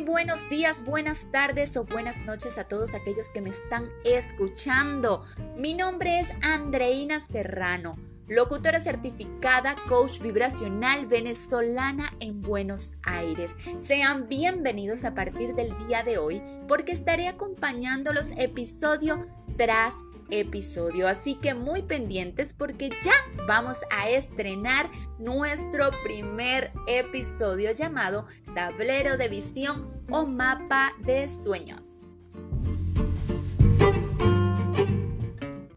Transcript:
buenos días, buenas tardes o buenas noches a todos aquellos que me están escuchando. Mi nombre es Andreina Serrano, locutora certificada, coach vibracional venezolana en Buenos Aires. Sean bienvenidos a partir del día de hoy porque estaré acompañándolos episodio tras episodio. Así que muy pendientes porque ya vamos a estrenar nuestro primer episodio llamado Tablero de Visión o Mapa de Sueños.